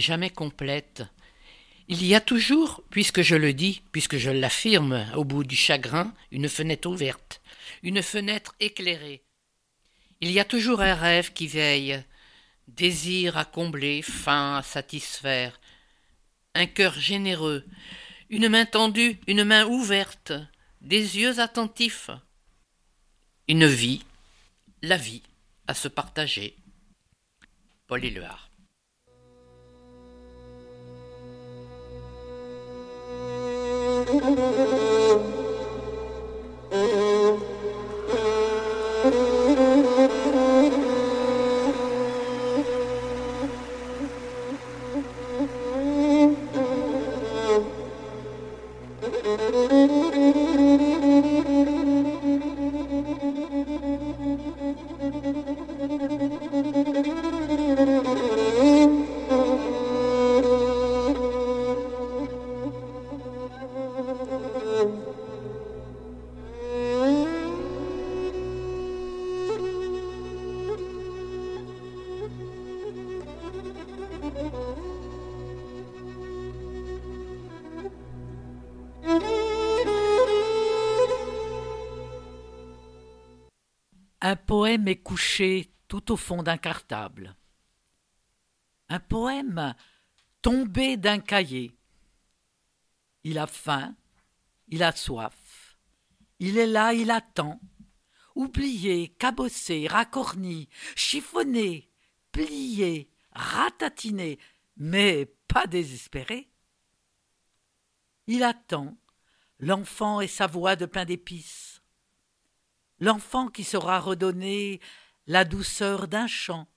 Jamais complète. Il y a toujours, puisque je le dis, puisque je l'affirme, au bout du chagrin, une fenêtre ouverte, une fenêtre éclairée. Il y a toujours un rêve qui veille, désir à combler, faim à satisfaire, un cœur généreux, une main tendue, une main ouverte, des yeux attentifs, une vie, la vie, à se partager. Paul Éluard. Música Un poème est couché tout au fond d'un cartable. Un poème tombé d'un cahier. Il a faim, il a soif. Il est là, il attend. Oublié, cabossé, racorni, chiffonné, plié, ratatiné, mais pas désespéré. Il attend l'enfant et sa voix de pain d'épices l'enfant qui saura redonner la douceur d'un chant,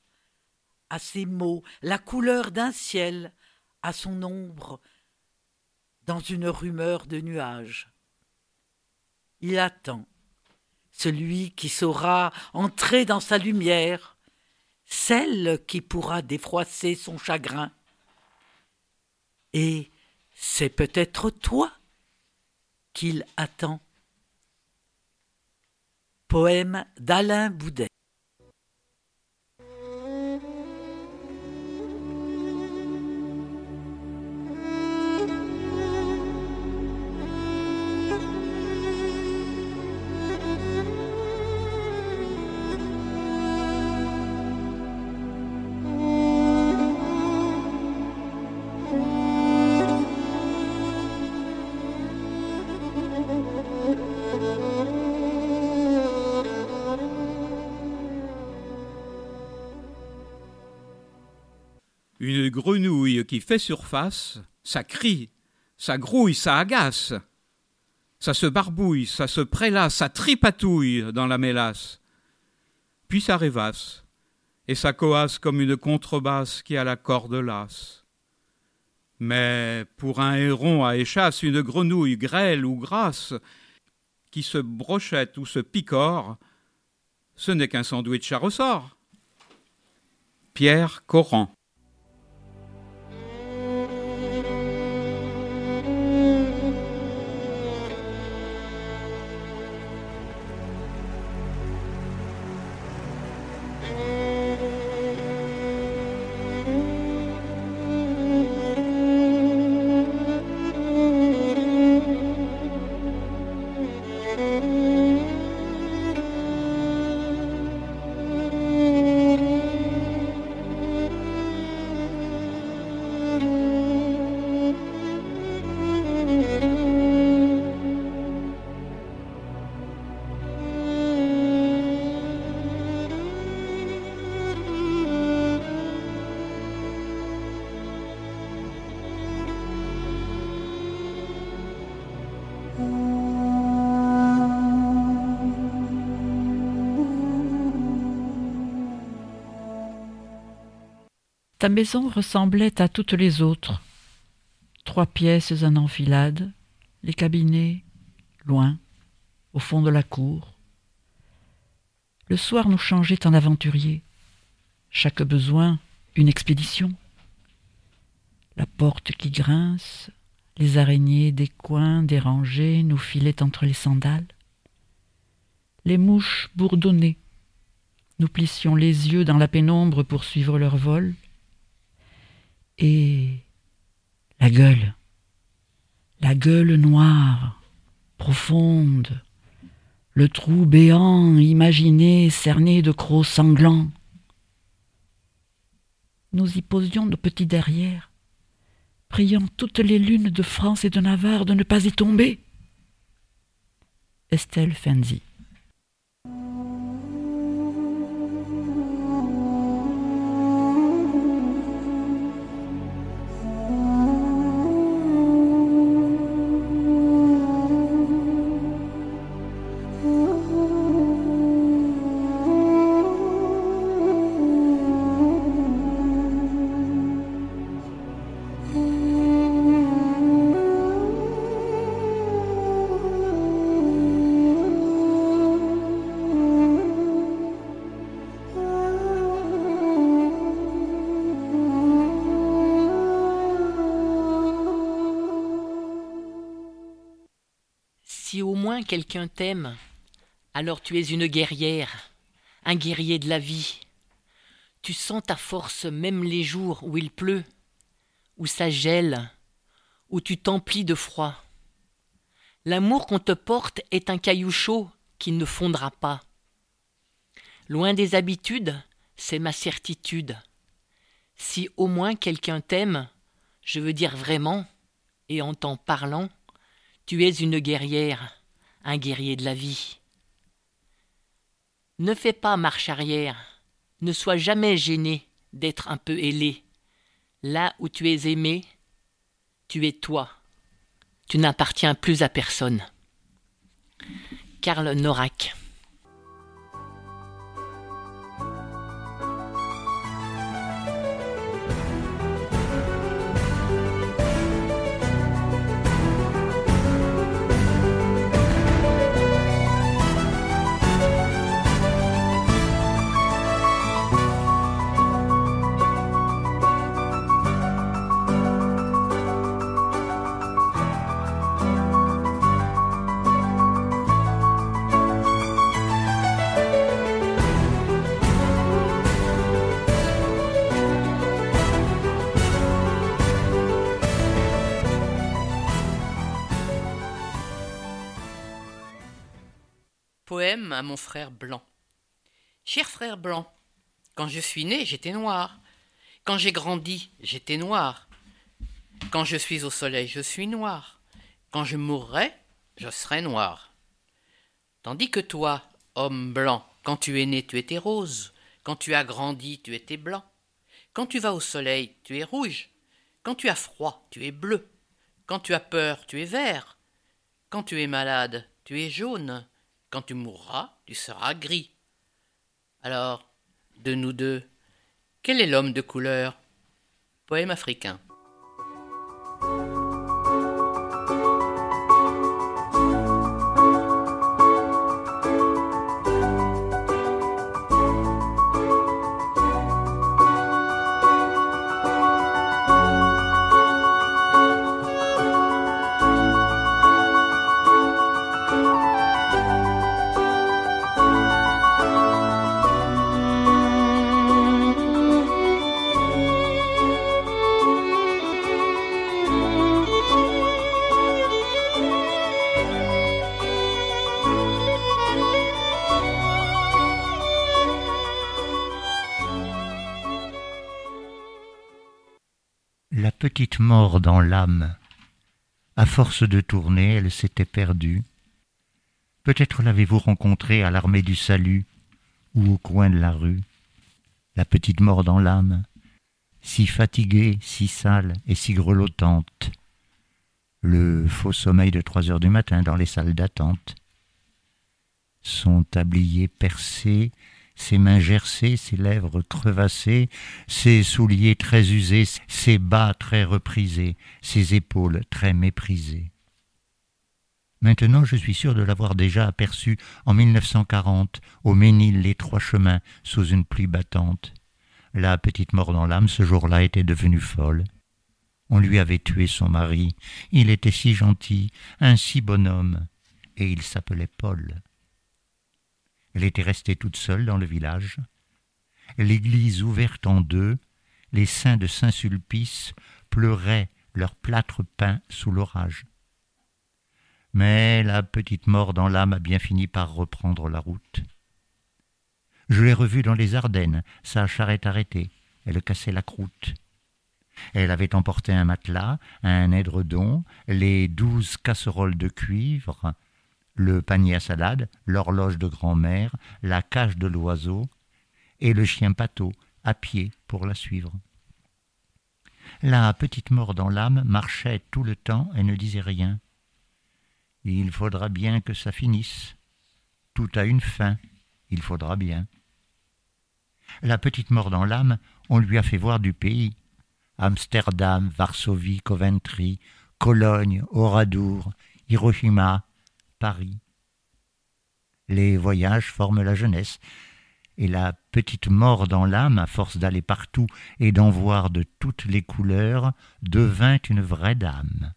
à ses mots, la couleur d'un ciel, à son ombre, dans une rumeur de nuages. Il attend celui qui saura entrer dans sa lumière, celle qui pourra défroisser son chagrin. Et c'est peut-être toi qu'il attend. Poème d'Alain Boudet. Une grenouille qui fait surface, ça crie, ça grouille, ça agace. Ça se barbouille, ça se prélasse, ça tripatouille dans la mélasse. Puis ça rêvasse, et ça coasse comme une contrebasse qui a la corde lasse. Mais pour un héron à échasse, une grenouille grêle ou grasse, qui se brochette ou se picore, ce n'est qu'un sandwich à ressort. Pierre Coran Ta maison ressemblait à toutes les autres. Trois pièces en enfilade, les cabinets, loin, au fond de la cour. Le soir nous changeait en aventuriers. Chaque besoin, une expédition. La porte qui grince, les araignées des coins dérangés nous filaient entre les sandales. Les mouches bourdonnaient. Nous plissions les yeux dans la pénombre pour suivre leur vol Et la gueule, la gueule noire, profonde, le trou béant imaginé cerné de crocs sanglants. Nous y posions nos petits derrières, priant toutes les lunes de France et de Navarre de ne pas y tomber. Estelle Fenzi. Quelqu'un t'aime, alors tu es une guerrière, un guerrier de la vie. Tu sens ta force même les jours où il pleut, où ça gèle, où tu t'emplis de froid. L'amour qu'on te porte est un caillou chaud qui ne fondra pas. Loin des habitudes, c'est ma certitude. Si au moins quelqu'un t'aime, je veux dire vraiment, et en t'en parlant, tu es une guerrière, un guerrier de la vie. Ne fais pas marche arrière, ne sois jamais gêné d'être un peu ailé. Là où tu es aimé, tu es toi. Tu n'appartiens plus à personne. Karl Norak À mon frère blanc. Cher frère blanc, quand je suis né, j'étais noir. Quand j'ai grandi, j'étais noir. Quand je suis au soleil, je suis noir. Quand je mourrai, je serai noir. Tandis que toi, homme blanc, quand tu es né, tu étais rose. Quand tu as grandi, tu étais blanc. Quand tu vas au soleil, tu es rouge. Quand tu as froid, tu es bleu. Quand tu as peur, tu es vert. Quand tu es malade, tu es jaune. Quand tu mourras, tu seras gris. Alors, de nous deux, quel est l'homme de couleur? Poème africain. Petite mort dans l'âme. À force de tourner, elle s'était perdue. Peut-être l'avez-vous rencontrée à l'armée du salut ou au coin de la rue. La petite mort dans l'âme, si fatiguée, si sale et si grelottante. Le faux sommeil de trois heures du matin dans les salles d'attente. Son tablier percé, ses mains gercées, ses lèvres crevassées, ses souliers très usés, ses bas très reprisés, ses épaules très méprisées. Maintenant, je suis sûr de l'avoir déjà aperçue en 1940 au Ménil les Trois Chemins sous une pluie battante. La petite mort dans l'âme ce jour-là était devenue folle. On lui avait tué son mari. Il était si gentil, un si bonhomme, et il s'appelait Paul. Elle était restée toute seule dans le village. L'église ouverte en deux, les saints de Saint-Sulpice pleuraient leur plâtre peint sous l'orage. Mais la petite mort dans l'âme a bien fini par reprendre la route. Je l'ai revue dans les Ardennes, sa charrette arrêtée, elle cassait la croûte. Elle avait emporté un matelas, un édredon, les douze casseroles de cuivre, le panier à salade, l'horloge de grand-mère, la cage de l'oiseau, et le chien pâteau, à pied, pour la suivre. La petite mort dans l'âme marchait tout le temps et ne disait rien. Il faudra bien que ça finisse. Tout a une fin, il faudra bien. La petite mort dans l'âme, on lui a fait voir du pays. Amsterdam, Varsovie, Coventry, Cologne, Oradour, Hiroshima, Les voyages forment la jeunesse, et la petite mort dans l'âme, à force d'aller partout et d'en voir de toutes les couleurs, devint une vraie dame.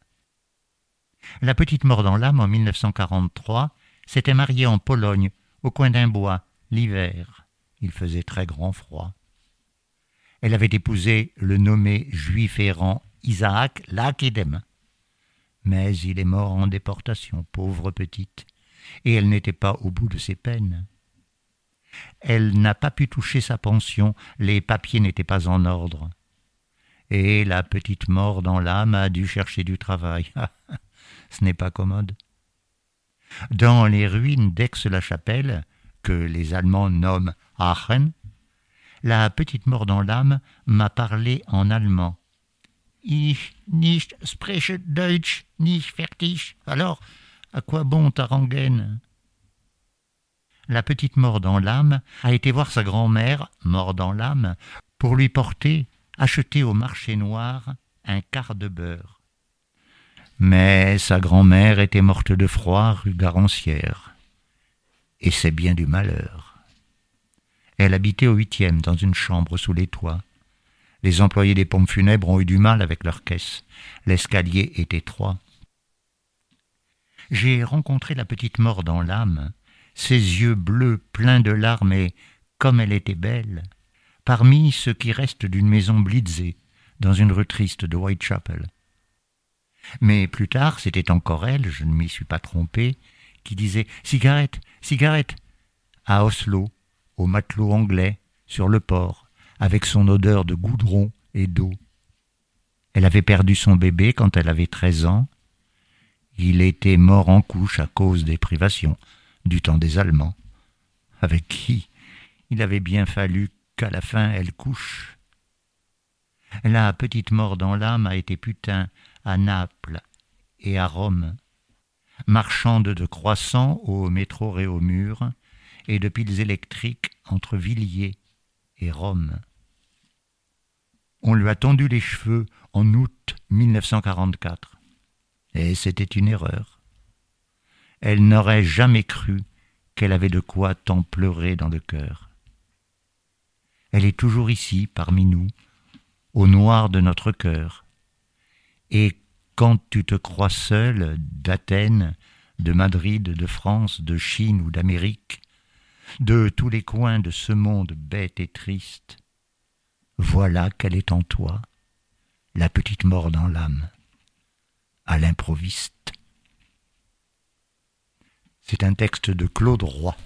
La petite mort dans l'âme, en 1943, s'était mariée en Pologne, au coin d'un bois, l'hiver. Il faisait très grand froid. Elle avait épousé le nommé juif errant Isaac Lakedem. Mais il est mort en déportation, pauvre petite, et elle n'était pas au bout de ses peines. Elle n'a pas pu toucher sa pension, les papiers n'étaient pas en ordre. Et la petite mort dans l'âme a dû chercher du travail. Ce n'est pas commode. Dans les ruines d'Aix-la-Chapelle, que les Allemands nomment Aachen, la petite mort dans l'âme m'a parlé en allemand. Ich nicht spreche Deutsch, nicht fertig. Alors, à quoi bon ta La petite mort dans l'âme a été voir sa grand-mère, mort dans l'âme, pour lui porter, acheter au marché noir, un quart de beurre. Mais sa grand-mère était morte de froid rue Garancière. Et c'est bien du malheur. Elle habitait au huitième, dans une chambre sous les toits. Les employés des pompes funèbres ont eu du mal avec leur caisse. L'escalier est étroit. J'ai rencontré la petite mort dans l'âme, ses yeux bleus pleins de larmes et, comme elle était belle, parmi ce qui reste d'une maison blitzée, dans une rue triste de Whitechapel. Mais plus tard, c'était encore elle, je ne m'y suis pas trompé, qui disait Cigarette, cigarette à Oslo, au matelot anglais, sur le port, avec son odeur de goudron et d'eau. Elle avait perdu son bébé quand elle avait treize ans. Il était mort en couche à cause des privations du temps des Allemands, avec qui il avait bien fallu qu'à la fin elle couche. La petite mort dans l'âme a été putain à Naples et à Rome, marchande de croissants au métro Réaumur, et de piles électriques entre Villiers et Rome. On lui a tendu les cheveux en août 1944. Et c'était une erreur. Elle n'aurait jamais cru qu'elle avait de quoi tant pleurer dans le cœur. Elle est toujours ici, parmi nous, au noir de notre cœur. Et quand tu te crois seul d'Athènes, de Madrid, de France, de Chine ou d'Amérique, de tous les coins de ce monde bête et triste. Voilà qu'elle est en toi, la petite mort dans l'âme, à l'improviste. C'est un texte de Claude Roy.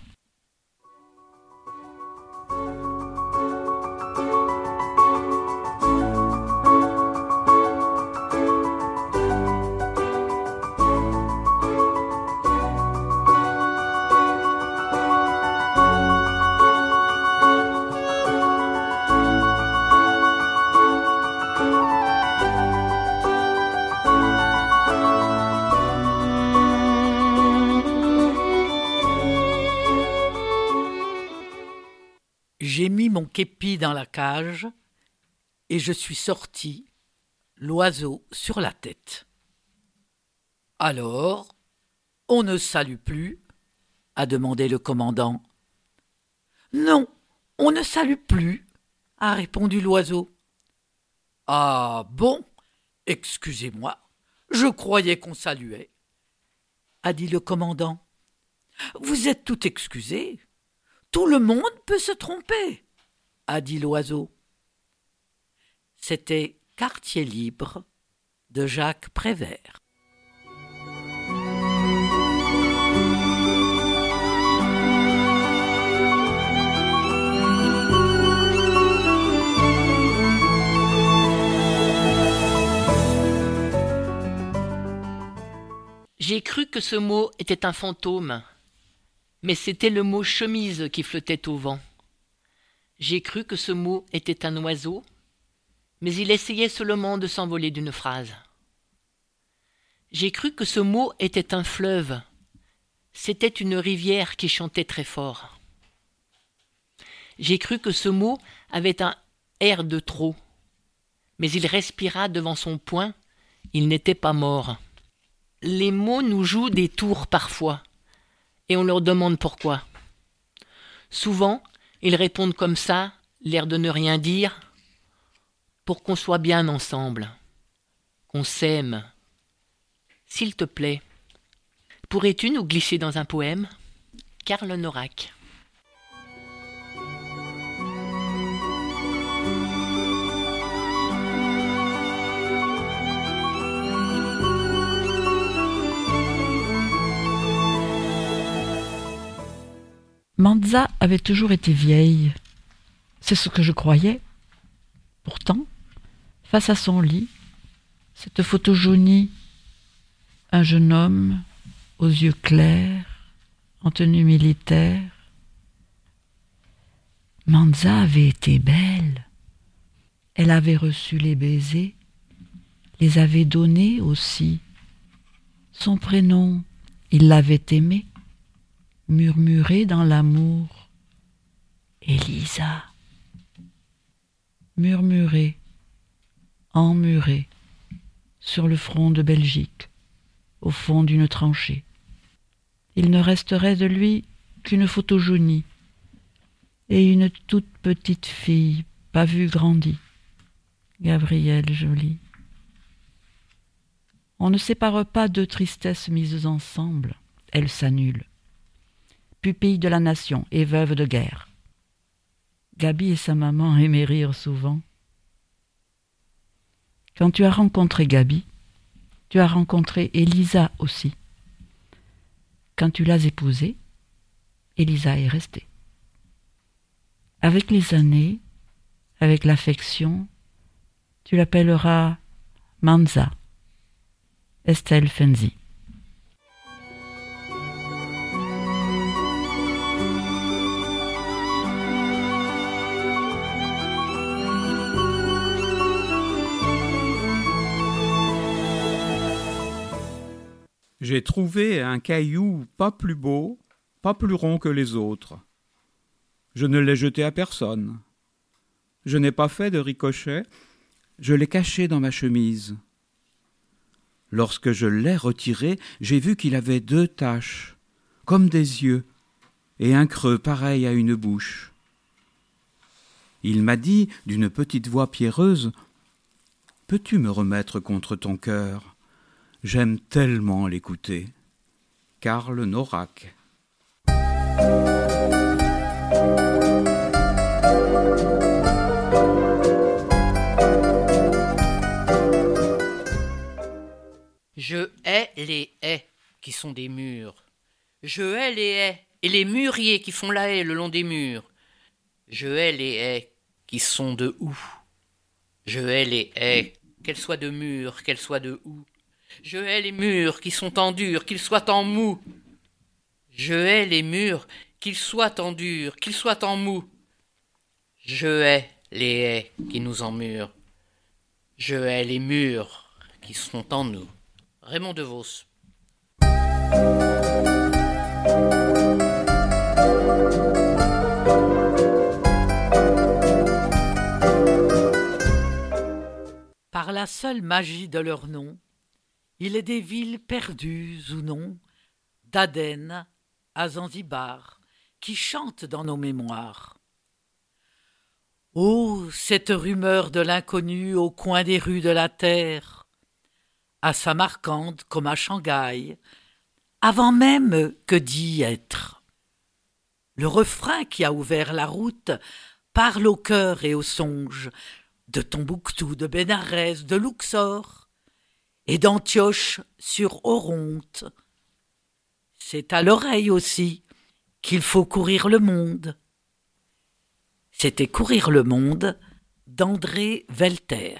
Dans la cage et je suis sorti, l'oiseau sur la tête. Alors, on ne salue plus a demandé le commandant. Non, on ne salue plus, a répondu l'oiseau. Ah bon, excusez-moi, je croyais qu'on saluait, a dit le commandant. Vous êtes tout excusé. Tout le monde peut se tromper, a dit l'oiseau. C'était Quartier libre de Jacques Prévert. J'ai cru que ce mot était un fantôme, mais c'était le mot chemise qui flottait au vent. J'ai cru que ce mot était un oiseau, mais il essayait seulement de s'envoler d'une phrase. J'ai cru que ce mot était un fleuve, c'était une rivière qui chantait très fort. J'ai cru que ce mot avait un air de trop, mais il respira devant son poing, il n'était pas mort les mots nous jouent des tours parfois, et on leur demande pourquoi. Souvent, ils répondent comme ça, l'air de ne rien dire, pour qu'on soit bien ensemble, qu'on s'aime. S'il te plaît, pourrais-tu nous glisser dans un poème? Karl Norak. Manza avait toujours été vieille. C'est ce que je croyais. Pourtant, face à son lit, cette photo jaunie, un jeune homme aux yeux clairs, en tenue militaire. Manza avait été belle. Elle avait reçu les baisers, les avait donnés aussi. Son prénom, il l'avait aimé murmurer dans l'amour. Elisa. Murmurer, emmurer, sur le front de Belgique, au fond d'une tranchée. Il ne resterait de lui qu'une photo jaunie et une toute petite fille, pas vue grandie, Gabrielle jolie. On ne sépare pas deux tristesses mises ensemble, elles s'annulent pupille de la nation et veuve de guerre. Gabi et sa maman aimaient rire souvent. Quand tu as rencontré Gabi, tu as rencontré Elisa aussi. Quand tu l'as épousée, Elisa est restée. Avec les années, avec l'affection, tu l'appelleras Manza, Estelle Fenzi. J'ai trouvé un caillou pas plus beau, pas plus rond que les autres. Je ne l'ai jeté à personne. Je n'ai pas fait de ricochet, je l'ai caché dans ma chemise. Lorsque je l'ai retiré, j'ai vu qu'il avait deux taches, comme des yeux, et un creux pareil à une bouche. Il m'a dit, d'une petite voix pierreuse, Peux-tu me remettre contre ton cœur? J'aime tellement l'écouter. Karl Norak. Je hais les haies qui sont des murs. Je hais les haies et les mûriers qui font la haie le long des murs. Je hais les haies qui sont de houx. Je hais les haies, qu'elles soient de murs, qu'elles soient de houx. Je hais les murs qui sont en dur, qu'ils soient en mou. Je hais les murs, qu'ils soient en dur, qu'ils soient en mou. Je hais les haies qui nous emmurent. Je hais les murs qui sont en nous. Raymond DeVos. Par la seule magie de leur nom, il est des villes perdues ou non, d'Aden à Zanzibar, qui chantent dans nos mémoires. Oh, cette rumeur de l'inconnu au coin des rues de la terre, à Samarcande comme à Shanghai, avant même que d'y être. Le refrain qui a ouvert la route parle au cœur et au songe de Tombouctou, de Bénarès, de Luxor, et d'Antioche sur Oronte. C'est à l'oreille aussi qu'il faut courir le monde. C'était Courir le monde d'André Velter.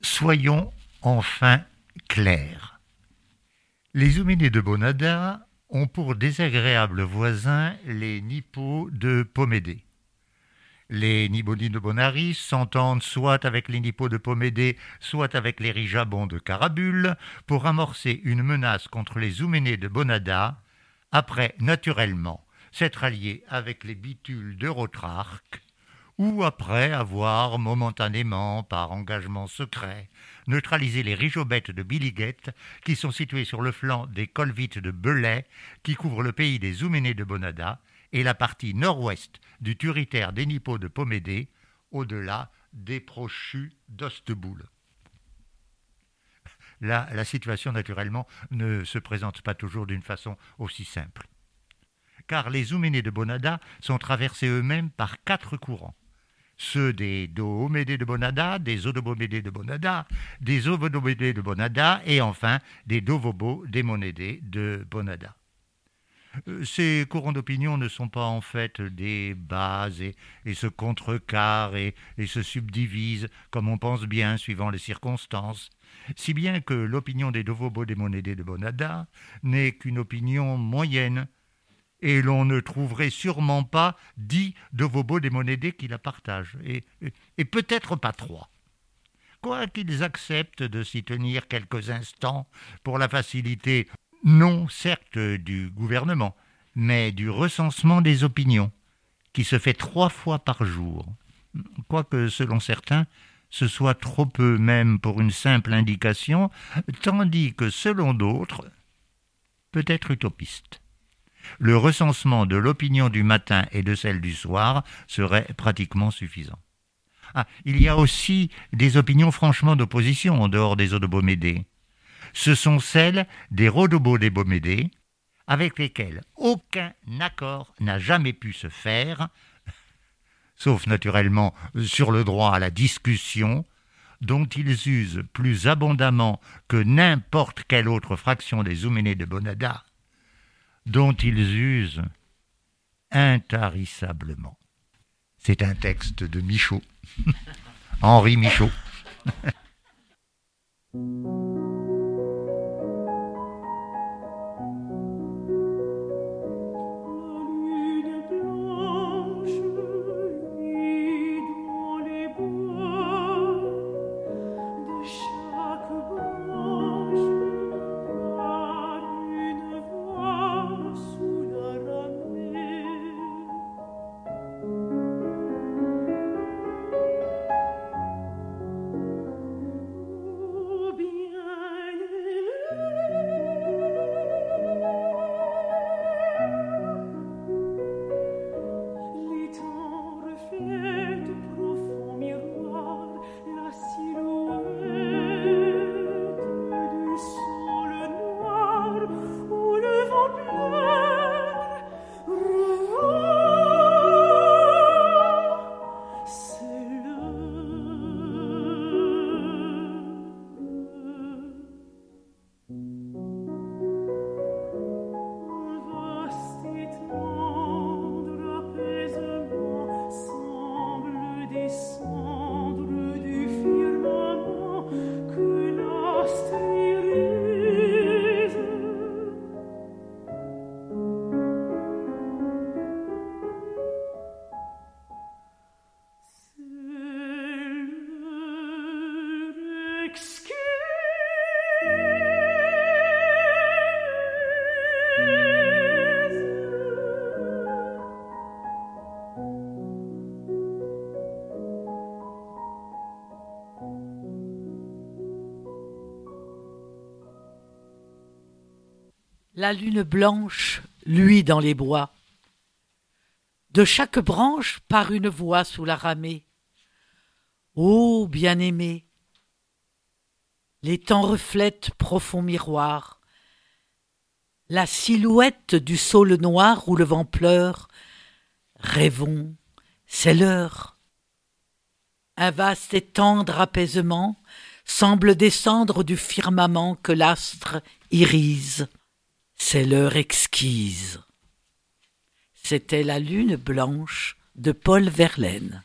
Soyons enfin clairs. Les Ouménés de Bonada ont pour désagréables voisins les Nippos de Pomédée. Les Nibodis de Bonaris s'entendent soit avec les Nippos de Pomédée, soit avec les Rijabons de Carabule pour amorcer une menace contre les Ouménés de Bonada, après, naturellement, s'être alliés avec les Bitules de Rotrarque, ou après avoir momentanément, par engagement secret, neutralisé les rijobettes de Biliguette, qui sont situées sur le flanc des colvites de Belay, qui couvrent le pays des Ouménés de Bonada, et la partie nord-ouest du turitaire des de Pomédée, au-delà des prochus d'Osteboul. Là, la situation, naturellement, ne se présente pas toujours d'une façon aussi simple. Car les Ouménés de Bonada sont traversés eux-mêmes par quatre courants. Ceux des Doomédés de Bonada, des Odobomédés de Bonada, des Ovodomédés de Bonada et enfin des Dovobo démonédés de Bonada. Euh, ces courants d'opinion ne sont pas en fait des bases et, se contrecarrent et, se subdivisent comme on pense bien suivant les circonstances, si bien que l'opinion des Dovobo démonédés de Bonada n'est qu'une opinion moyenne, et l'on ne trouverait sûrement pas dix Dovobo démonédés qui la partagent, et, et peut-être pas trois. Quoiqu'ils acceptent de s'y tenir quelques instants pour la facilité non certes du gouvernement, mais du recensement des opinions, qui se fait trois fois par jour, quoique selon certains, ce soit trop peu même pour une simple indication, tandis que selon d'autres, peut être utopiste. Le recensement de l'opinion du matin et de celle du soir serait pratiquement suffisant. Ah, il y a aussi des opinions franchement d'opposition en dehors des Odobomédés ce sont celles des Rodobos des Bomédés, avec lesquelles aucun accord n'a jamais pu se faire, sauf naturellement sur le droit à la discussion, dont ils usent plus abondamment que n'importe quelle autre fraction des Ouménés de Bonada, dont ils usent intarissablement. C'est un texte de Michaud, Henri Michaud. La lune blanche luit dans les bois. De chaque branche part une voix sous la ramée. Ô bien-aimé, Les temps reflètent profond miroir. La silhouette du saule noir où le vent pleure. Rêvons, c'est l'heure. Un vaste et tendre apaisement semble descendre du firmament que l'astre irise. C'est l'heure exquise. C'était la lune blanche de Paul Verlaine.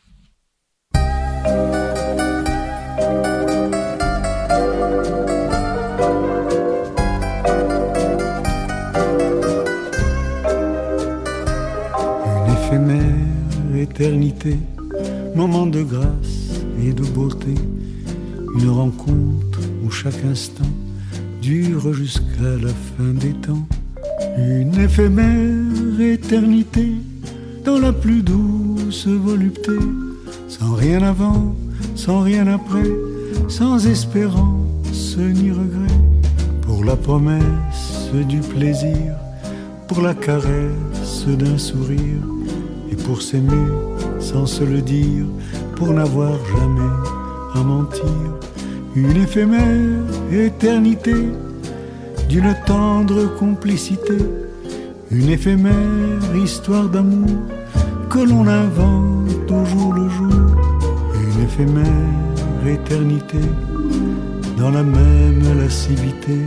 Une éphémère éternité, moment de grâce et de beauté, une rencontre où chaque instant dure jusqu'à la fin des temps. Une éphémère éternité dans la plus douce volupté, sans rien avant, sans rien après, sans espérance ni regret, pour la promesse du plaisir, pour la caresse d'un sourire, et pour s'aimer sans se le dire, pour n'avoir jamais à mentir, une éphémère éternité d'une tendre complicité, une éphémère histoire d'amour que l'on invente au jour le jour, une éphémère éternité dans la même lascivité,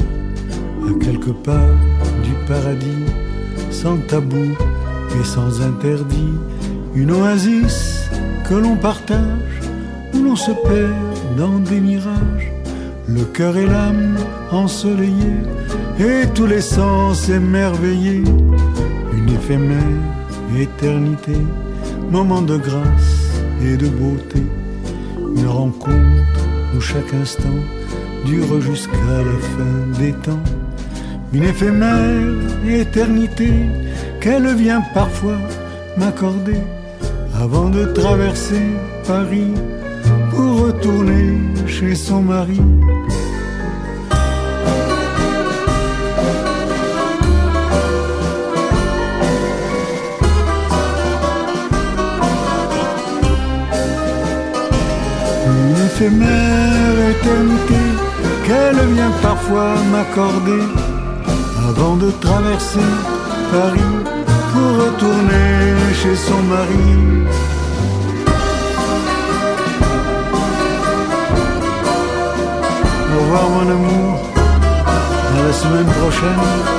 à quelque part du paradis, sans tabou et sans interdit, une oasis que l'on partage, où l'on se perd dans des mirages, le cœur et l'âme ensoleillés, et tous les sens émerveillés, une éphémère éternité, moment de grâce et de beauté, une rencontre où chaque instant dure jusqu'à la fin des temps, une éphémère éternité qu'elle vient parfois m'accorder avant de traverser Paris pour retourner chez son mari. Une éphémère éternité qu'elle vient parfois m'accorder avant de traverser Paris pour retourner chez son mari. Revoir mon amour, à la semaine prochaine.